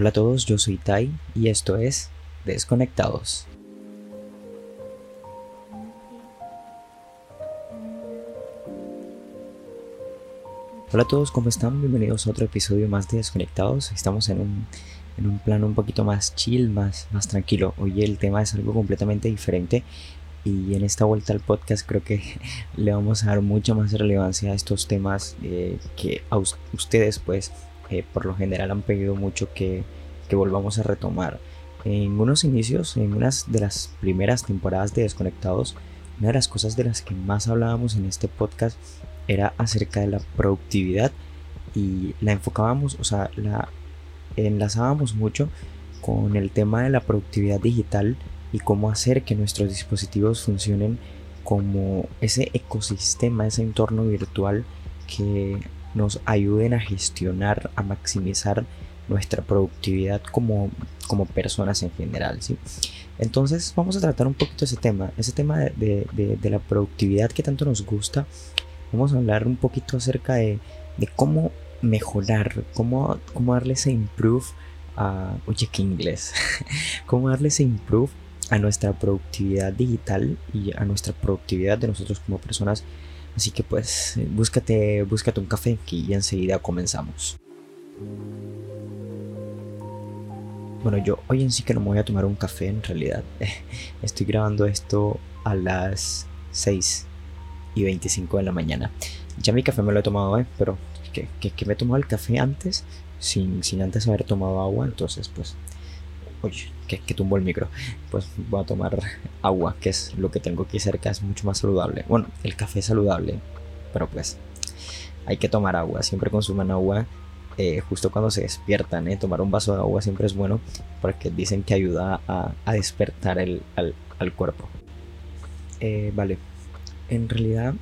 Hola a todos, yo soy Tai y esto es Desconectados. Hola a todos, ¿cómo están? Bienvenidos a otro episodio más de Desconectados. Estamos en un, en un plano un poquito más chill, más, más tranquilo. Hoy el tema es algo completamente diferente y en esta vuelta al podcast creo que le vamos a dar mucha más relevancia a estos temas eh, que a ustedes pues por lo general han pedido mucho que, que volvamos a retomar. En unos inicios, en unas de las primeras temporadas de Desconectados, una de las cosas de las que más hablábamos en este podcast era acerca de la productividad y la enfocábamos, o sea, la enlazábamos mucho con el tema de la productividad digital y cómo hacer que nuestros dispositivos funcionen como ese ecosistema, ese entorno virtual que nos ayuden a gestionar, a maximizar nuestra productividad como, como personas en general. ¿sí? Entonces vamos a tratar un poquito ese tema, ese tema de, de, la productividad que tanto nos gusta. Vamos a hablar un poquito acerca de, cómo mejorar, cómo, cómo darle ese improve a... Oye, qué inglés. cómo darle ese improve a nuestra productividad digital y a nuestra productividad de nosotros como personas. Así que pues búscate, búscate un café y enseguida comenzamos. Bueno, yo hoy en sí que no me voy a tomar un café en realidad. Estoy grabando esto a las 6 y 25 de la mañana. Ya mi café me lo he tomado, ¿eh? pero que, que, me he tomado el café antes sin, sin antes haber tomado agua. Entonces pues Oye, que, que tumbo el micro. Pues voy a tomar agua, que es lo que tengo aquí cerca, es mucho más saludable. Bueno, el café es saludable, pero pues hay que tomar agua. Siempre consuman agua eh, justo cuando se despiertan. ¿eh? Tomar un vaso de agua siempre es bueno porque dicen que ayuda a, despertar el, al, cuerpo. Eh, vale, en realidad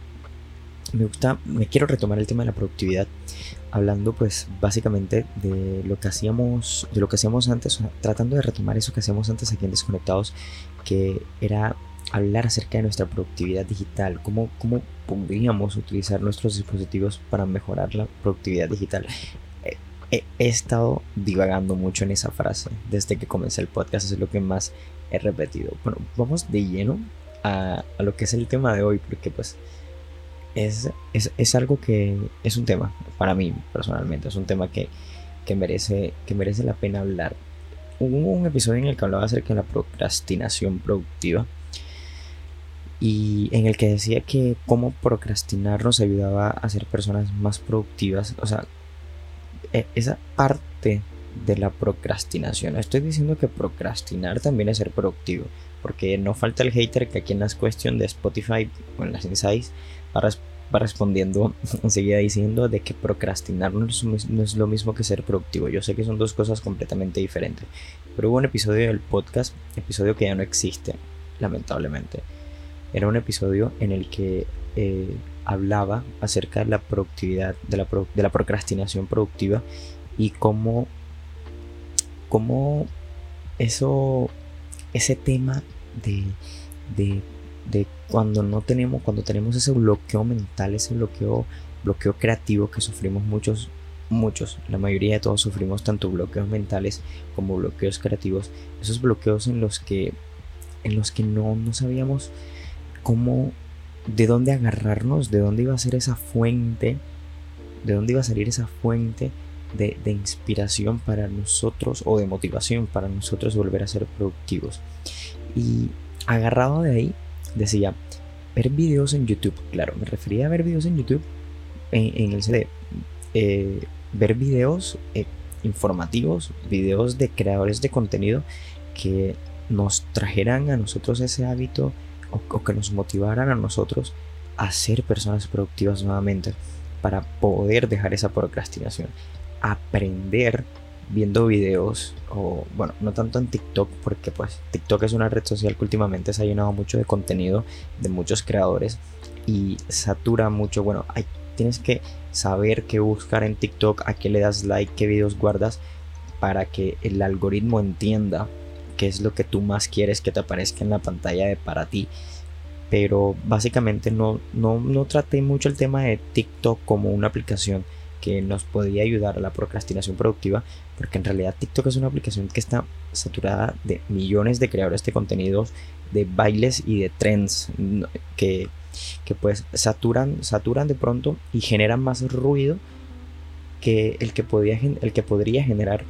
me gusta, me quiero retomar el tema de la productividad hablando pues básicamente de lo que hacíamos, de lo que hacíamos antes, tratando de retomar eso que hacíamos antes aquí en Desconectados, que era hablar acerca de nuestra productividad digital, cómo, cómo podríamos utilizar nuestros dispositivos para mejorar la productividad digital. He, estado divagando mucho en esa frase desde que comencé el podcast, es lo que más he repetido. Bueno, vamos de lleno a, a lo que es el tema de hoy, porque pues es, es, algo que es un tema, para mí personalmente, es un tema que, merece, que merece la pena hablar. Hubo un episodio en el que hablaba acerca de la procrastinación productiva y en el que decía que cómo procrastinar nos ayudaba a ser personas más productivas. O sea, e, esa parte de la procrastinación. Estoy diciendo que procrastinar también es ser productivo, porque no falta el hater que aquí en las cuestiones de Spotify o en las insights va, respondiendo enseguida diciendo de que procrastinar no es, lo mismo que ser productivo. Yo sé que son dos cosas completamente diferentes, pero hubo un episodio del podcast, episodio que ya no existe, lamentablemente. Era un episodio en el que eh, hablaba acerca de la productividad, de la, de la procrastinación productiva y cómo, cómo eso, ese tema de, de de cuando no tenemos, cuando tenemos ese bloqueo mental, ese bloqueo, bloqueo creativo que sufrimos muchos, muchos, la mayoría de todos sufrimos tanto bloqueos mentales como bloqueos creativos, esos bloqueos en los que, en los que no, no sabíamos cómo, de dónde agarrarnos, de dónde iba a ser esa fuente, de dónde iba a salir esa fuente de, inspiración para nosotros o de motivación para nosotros volver a ser productivos. Y agarrado de ahí, decía, ver videos en YouTube. Claro, me refería a ver videos en YouTube en, el CD. Eh, ver videos eh, informativos, videos de creadores de contenido que nos trajeran a nosotros ese hábito o, que nos motivaran a nosotros a ser personas productivas nuevamente para poder dejar esa procrastinación. Aprender viendo videos o bueno, no tanto en TikTok porque pues TikTok es una red social que últimamente se ha llenado mucho de contenido de muchos creadores y satura mucho, bueno, hay, tienes que saber qué buscar en TikTok, a qué le das like, qué videos guardas para que el algoritmo entienda qué es lo que tú más quieres que te aparezca en la pantalla de para ti. Pero básicamente no, no, no traté mucho el tema de TikTok como una aplicación que nos podría ayudar a la procrastinación productiva, porque en realidad TikTok es una aplicación que está saturada de millones de creadores de contenidos, de bailes y de trends que, que pues saturan, saturan de pronto y generan más ruido que el que, podría, el que podría generar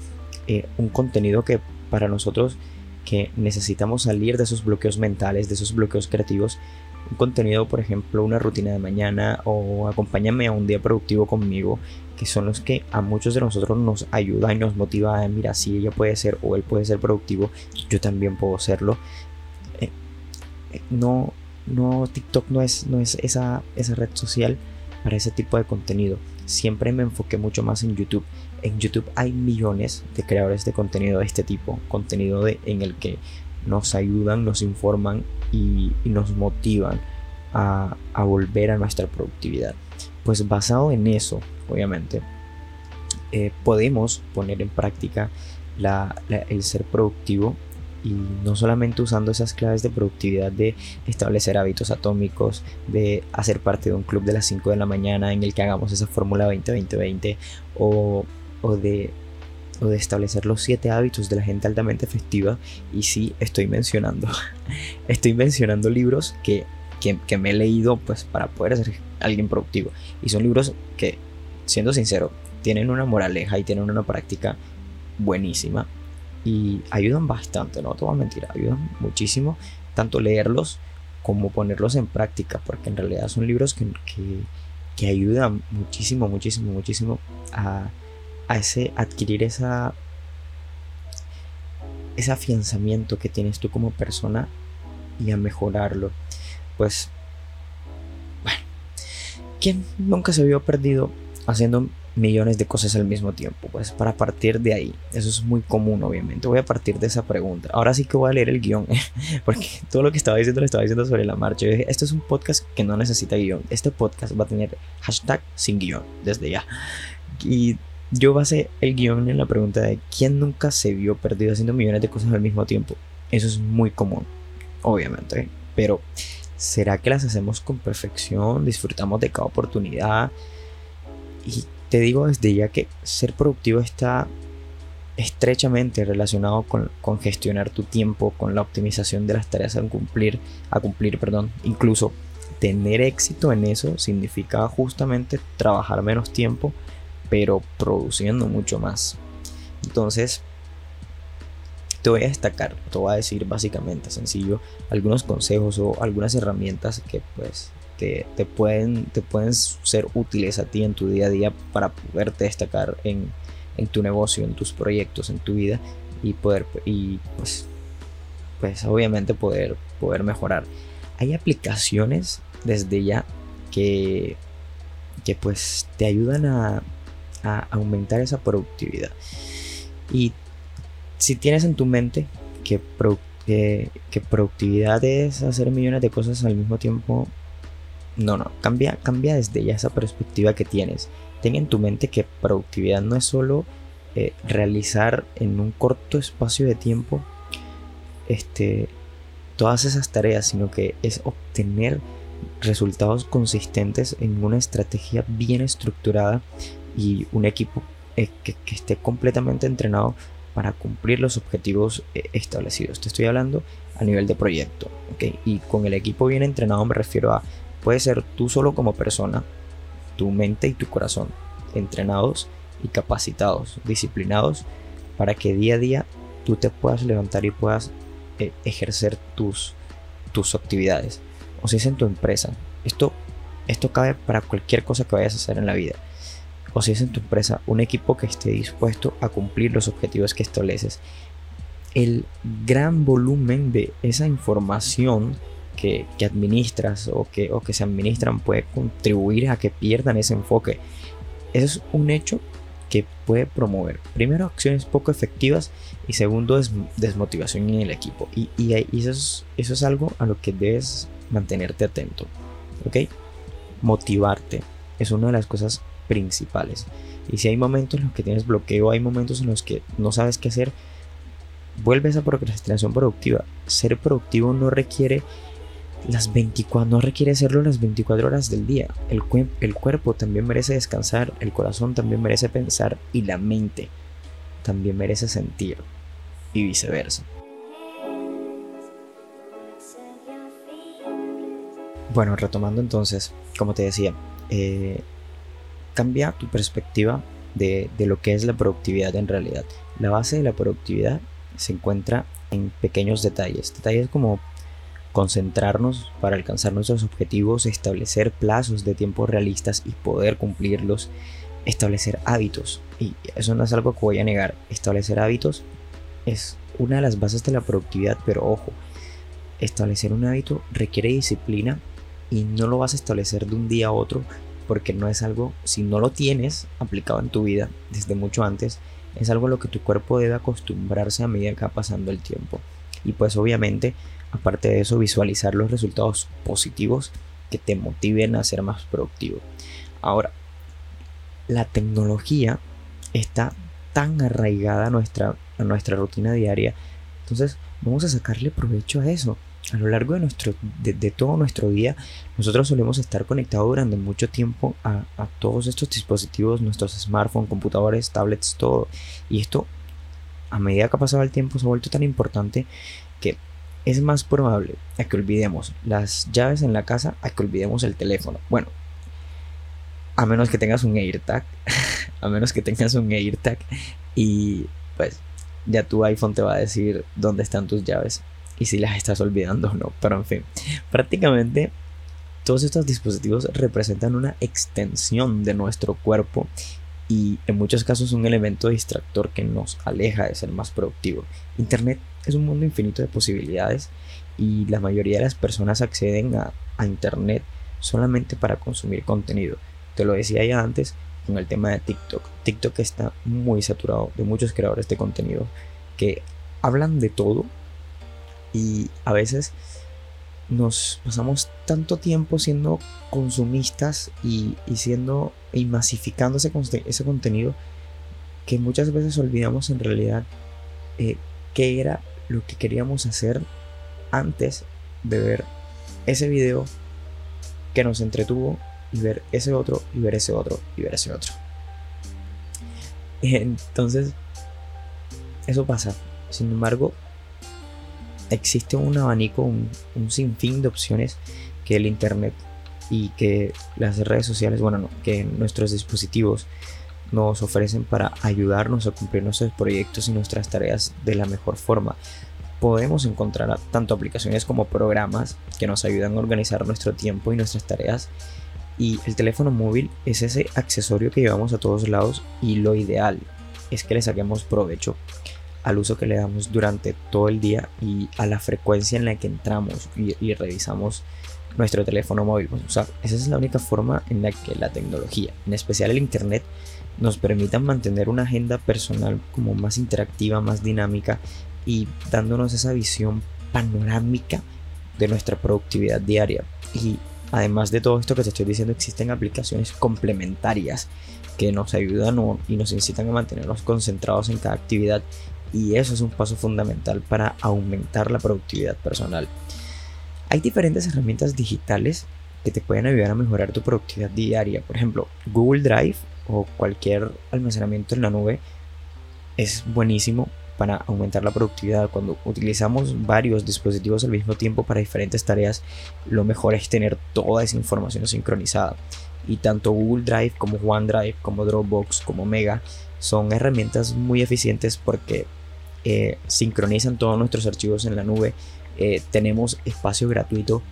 eh, un contenido que para nosotros que necesitamos salir de esos bloqueos mentales, de esos bloqueos creativos, un contenido, por ejemplo, una rutina de mañana o acompáñame a un día productivo conmigo, que son los que a muchos de nosotros nos ayuda y nos motiva a, mira, si ella puede ser o él puede ser productivo, yo también puedo serlo. Eh, eh, no, no, TikTok no es, no es esa, esa red social para ese tipo de contenido. Siempre me enfoqué mucho más en YouTube. En YouTube hay millones de creadores de contenido de este tipo, contenido de, en el que nos ayudan, nos informan y, nos motivan a, volver a nuestra productividad. Pues basado en eso, obviamente, eh, podemos poner en práctica el ser productivo y no solamente usando esas claves de productividad de establecer hábitos atómicos, de hacer parte de un club de las 5 de la mañana en el que hagamos esa fórmula 20-20-20 o, o de o de establecer los siete hábitos de la gente altamente efectiva. Y sí, estoy mencionando, estoy mencionando libros que, que, me he leído pues para poder ser alguien productivo. Y son libros que, siendo sincero, tienen una moraleja y tienen una práctica buenísima. Y ayudan bastante, no te voy a mentir, ayudan muchísimo tanto leerlos como ponerlos en práctica, porque en realidad son libros que, que, que ayudan muchísimo, muchísimo, muchísimo a a ese adquirir esa ese afianzamiento que tienes tú como persona y a mejorarlo. Pues bueno, ¿quién nunca se vio perdido haciendo millones de cosas al mismo tiempo? Pues para partir de ahí, eso es muy común obviamente. Voy a partir de esa pregunta. Ahora sí que voy a leer el guion, porque todo lo que estaba diciendo lo estaba diciendo sobre la marcha. Yo esto es un podcast que no necesita guion. Este podcast va a tener hashtag sin guion desde ya. Y yo basé el guion en la pregunta de quién nunca se vio perdido haciendo millones de cosas al mismo tiempo. Eso es muy común, obviamente, pero ¿será que las hacemos con perfección? ¿Disfrutamos de cada oportunidad? Y te digo desde ya que ser productivo está estrechamente relacionado con, gestionar tu tiempo, con la optimización de las tareas a cumplir, a cumplir, perdón. Incluso tener éxito en eso significa justamente trabajar menos tiempo pero produciendo mucho más. Entonces, te voy a destacar, te voy a decir básicamente sencillo algunos consejos o algunas herramientas que pues te, pueden, te pueden ser útiles a ti en tu día a día para poderte destacar en, en tu negocio, en tus proyectos, en tu vida y poder y pues pues obviamente poder poder mejorar. Hay aplicaciones desde ya que que pues te ayudan a a aumentar esa productividad. Y si tienes en tu mente que, que, productividad es hacer millones de cosas al mismo tiempo, no, no, cambia, cambia desde ya esa perspectiva que tienes. Ten en tu mente que productividad no es solo eh, realizar en un corto espacio de tiempo este, todas esas tareas, sino que es obtener resultados consistentes en una estrategia bien estructurada y un equipo eh, que, esté completamente entrenado para cumplir los objetivos eh, establecidos. Te estoy hablando a nivel de proyecto. Y con el equipo bien entrenado me refiero a, puede ser tú solo como persona, tu mente y tu corazón, entrenados y capacitados, disciplinados, para que día a día tú te puedas levantar y puedas eh, ejercer tus, tus actividades. O si es en tu empresa. Esto, esto cabe para cualquier cosa que vayas a hacer en la vida o si es en tu empresa un equipo que esté dispuesto a cumplir los objetivos que estableces. El gran volumen de esa información que, administras o que, o que se administran puede contribuir a que pierdan ese enfoque. Eso es un hecho que puede promover, primero, acciones poco efectivas y segundo, desmotivación en el equipo. Y, y, eso, es, eso es algo a lo que debes mantenerte atento. ¿Ok? Motivarte es una de las cosas principales. Y si hay momentos en los que tienes bloqueo, hay momentos en los que no sabes qué hacer, vuelve a esa procrastinación productiva. Ser productivo no requiere las 24, no requiere hacerlo las 24 horas del día. El, el cuerpo también merece descansar, el corazón también merece pensar y la mente también merece sentir y viceversa. Bueno, retomando entonces, como te decía, eh, cambia tu perspectiva de, de, lo que es la productividad en realidad. La base de la productividad se encuentra en pequeños detalles, detalles como concentrarnos para alcanzar nuestros objetivos, establecer plazos de tiempo realistas y poder cumplirlos, establecer hábitos. Y eso no es algo que voy a negar, establecer hábitos es una de las bases de la productividad, pero ojo, establecer un hábito requiere disciplina y no lo vas a establecer de un día a otro porque no es algo, si no lo tienes aplicado en tu vida desde mucho antes, es algo a lo que tu cuerpo debe acostumbrarse a medida que va pasando el tiempo. Y pues obviamente, aparte de eso, visualizar los resultados positivos que te motiven a ser más productivo. Ahora, la tecnología está tan arraigada a nuestra, a nuestra rutina diaria. Entonces, vamos a sacarle provecho a eso a lo largo de, nuestro, todo nuestro día, nosotros solemos estar conectados durante mucho tiempo a, todos estos dispositivos, nuestros smartphones, computadores, tablets, todo. Y esto, a medida que ha pasado el tiempo, se ha vuelto tan importante es más probable a que olvidemos las llaves en la casa a que olvidemos el teléfono. Bueno, a menos que tengas un AirTag, a menos que tengas un AirTag y pues ya tu iPhone te va a decir dónde están tus llaves y si las estás olvidando o no. Pero en fin, prácticamente todos estos dispositivos representan una extensión de nuestro cuerpo y en muchos casos un elemento distractor que nos aleja de ser más productivo. Internet es un mundo infinito de posibilidades y la mayoría de las personas acceden a, a Internet solamente para consumir contenido. Te lo decía ya antes con el tema de TikTok. TikTok está muy saturado de muchos creadores de contenido que hablan de todo y a veces nos pasamos tanto tiempo siendo consumistas y, siendo y masificando ese, ese, contenido que muchas veces olvidamos en realidad eh, qué era lo que queríamos hacer antes de ver ese video que nos entretuvo y ver ese otro y ver ese otro y ver ese otro. Entonces, eso pasa. Sin embargo, existe un abanico, un, sinfín de opciones que el Internet y que las redes sociales, bueno, que nuestros dispositivos nos ofrecen para ayudarnos a cumplir nuestros proyectos y nuestras tareas de la mejor forma. Podemos encontrar tanto aplicaciones como programas que nos ayudan a organizar nuestro tiempo y nuestras tareas. Y el teléfono móvil es ese accesorio que llevamos a todos lados y lo ideal es que le saquemos provecho al uso que le damos durante todo el día y a la frecuencia en la que entramos y, revisamos nuestro teléfono móvil. O sea, esa es la única forma en la que la tecnología, en especial el Internet, nos permita mantener una agenda personal como más interactiva, más dinámica y dándonos esa visión panorámica de nuestra productividad diaria. Y además de todo esto que te estoy diciendo, existen aplicaciones complementarias que nos ayudan y nos incitan a mantenernos concentrados en cada actividad y eso es un paso fundamental para aumentar la productividad personal. Hay diferentes herramientas digitales que te pueden ayudar a mejorar tu productividad diaria. Por ejemplo, Google Drive o cualquier almacenamiento en la nube es buenísimo para aumentar la productividad. Cuando utilizamos varios dispositivos al mismo tiempo para diferentes tareas, lo mejor es tener toda esa información sincronizada. Y tanto Google Drive como OneDrive, como Dropbox, como Mega son herramientas muy eficientes porque eh, sincronizan todos nuestros archivos en la nube. Eh, tenemos espacio gratuito.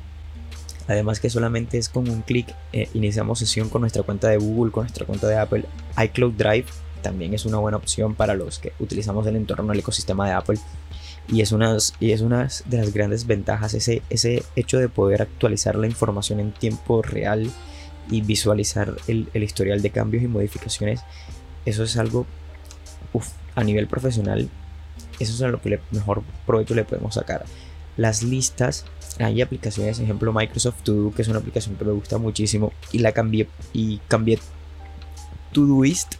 Además que solamente es con un clic eh, iniciamos sesión con nuestra cuenta de Google, con nuestra cuenta de Apple. iCloud Drive también es una buena opción para los que utilizamos el entorno del ecosistema de Apple. Y es, una, y es una de las grandes ventajas ese, ese hecho de poder actualizar la información en tiempo real y visualizar el, el historial de cambios y modificaciones. Eso es algo a nivel profesional eso es a lo que mejor provecho le podemos sacar. Las listas, hay aplicaciones, ejemplo Microsoft To Do, que es una aplicación que me gusta muchísimo y la cambié y cambié Todoist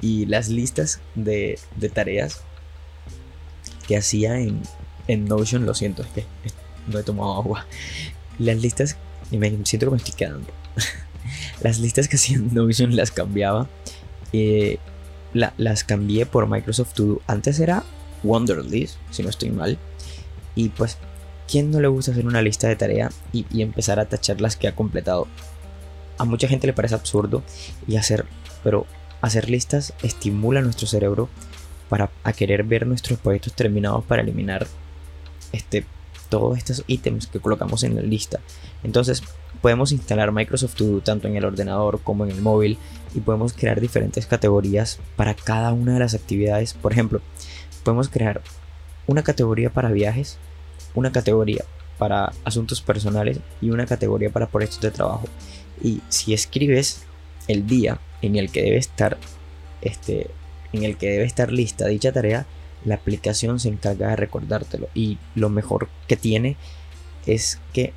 y las listas de, tareas que hacía en, en Notion, lo siento, es que no he tomado agua. las listas, y me siento que me estoy quedando. las listas que hacía Notion las cambiaba. Eh, las cambié por Microsoft To Do. Antes era Wonderlist, si no estoy mal. Y pues, ¿quién no le gusta hacer una lista de tarea y, empezar a tachar las que ha completado? A mucha gente le parece absurdo y hacer, pero hacer listas estimula nuestro cerebro para a querer ver nuestros proyectos terminados para eliminar este, todos estos ítems que colocamos en la lista. Entonces podemos instalar Microsoft To Do tanto en el ordenador como en el móvil y podemos crear diferentes categorías para cada una de las actividades. Por ejemplo, podemos crear una categoría para viajes, una categoría para asuntos personales y una categoría para proyectos de trabajo. Y si escribes el día en el que debe estar este, en el que debe estar lista dicha tarea, la aplicación se encarga de recordártelo. Y lo mejor que tiene es que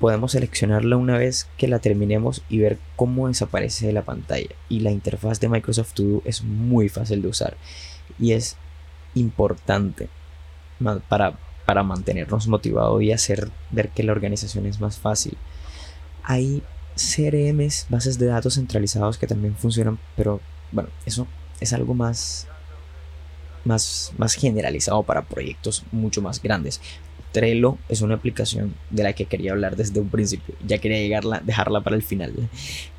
podemos seleccionarla una vez que la terminemos y ver cómo desaparece de la pantalla. Y la interfaz de Microsoft To Do es muy fácil de usar y es importante para, para mantenernos motivados y hacer ver que la organización es más fácil. Hay CRMs, bases de datos centralizados que también funcionan, pero bueno, eso es algo más, más, más generalizado para proyectos mucho más grandes. Trello es una aplicación de la que quería hablar desde un principio, ya quería llegarla, dejarla para el final.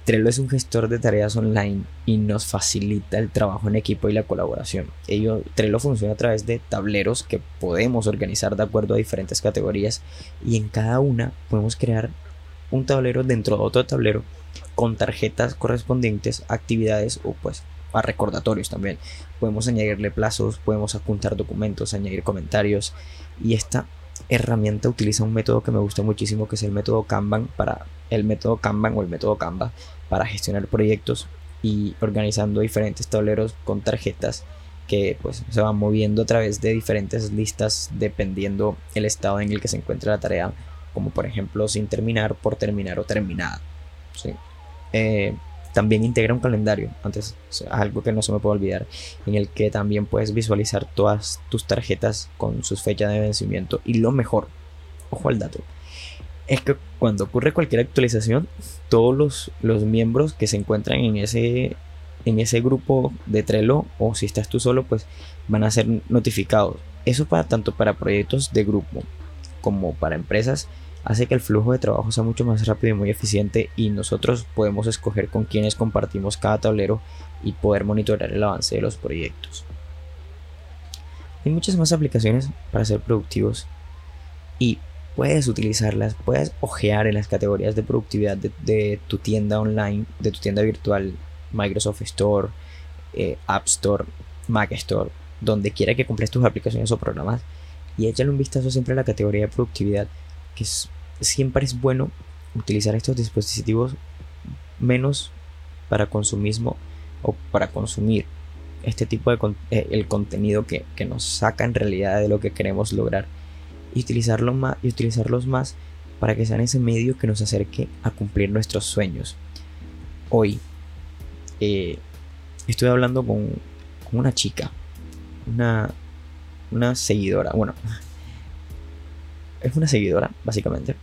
Trello es un gestor de tareas online y nos facilita el trabajo en equipo y la colaboración. Ello, Trello funciona a través de tableros que podemos organizar de acuerdo a diferentes categorías y en cada una podemos crear un tablero dentro de otro tablero con tarjetas correspondientes, actividades o pues a recordatorios también. Podemos añadirle plazos, podemos apuntar documentos, añadir comentarios y esta herramienta utiliza un método que me gusta muchísimo que es el método Kanban para el método Kanban o el método Canva para gestionar proyectos y organizando diferentes tableros con tarjetas que pues se van moviendo a través de diferentes listas dependiendo el estado en el que se encuentra la tarea como por ejemplo sin terminar, por terminar o terminada. Eh, también integra un calendario, antes algo que no se me puede olvidar, en el que también puedes visualizar todas tus tarjetas con sus fechas de vencimiento. Y lo mejor, ojo al dato, es que cuando ocurre cualquier actualización, todos los, los miembros que se encuentran en ese, en ese grupo de Trello, o si estás tú solo, pues van a ser notificados. Eso para tanto para proyectos de grupo como para empresas hace que el flujo de trabajo sea mucho más rápido y muy eficiente y nosotros podemos escoger con quienes compartimos cada tablero y poder monitorear el avance de los proyectos. Hay muchas más aplicaciones para ser productivos y puedes utilizarlas, puedes ojear en las categorías de productividad de, tu tienda online, de tu tienda virtual, Microsoft Store, eh, App Store, Mac Store, donde quiera que compres tus aplicaciones o programas y échale un vistazo siempre a la categoría de productividad que siempre es bueno utilizar estos dispositivos menos para consumismo o para consumir este tipo de eh, el contenido que, nos saca en realidad de lo que queremos lograr y utilizarlo más y utilizarlos más para que sean ese medio que nos acerque a cumplir nuestros sueños. Hoy eh, estuve hablando con, con una chica una una seguidora bueno es una seguidora, básicamente,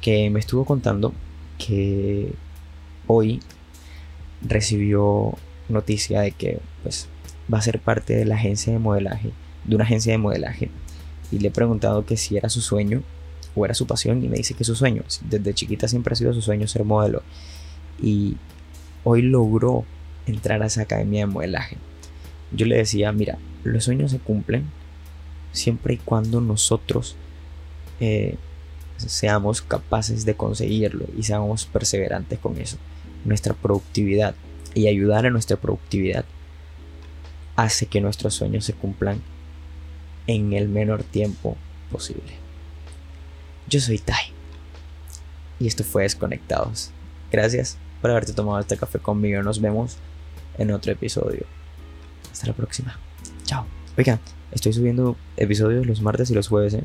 que me estuvo contando que hoy recibió noticia de que pues va a ser parte de la agencia de modelaje, de una agencia de modelaje. Y le he preguntado que si era su sueño o era su pasión y me dice que su sueño. Desde chiquita siempre ha sido su sueño ser modelo. Y hoy logró entrar a esa academia de modelaje. Yo le decía, mira, los sueños se cumplen siempre y cuando nosotros eh, seamos capaces de conseguirlo y seamos perseverantes con eso. Nuestra productividad y ayudar a nuestra productividad hace que nuestros sueños se cumplan en el menor tiempo posible. Yo soy Tai y esto fue Desconectados. Gracias por haberte tomado este café conmigo. Nos vemos en otro episodio. Hasta la próxima. Chao. Oigan, estoy subiendo episodios los martes y los jueves. ¿eh?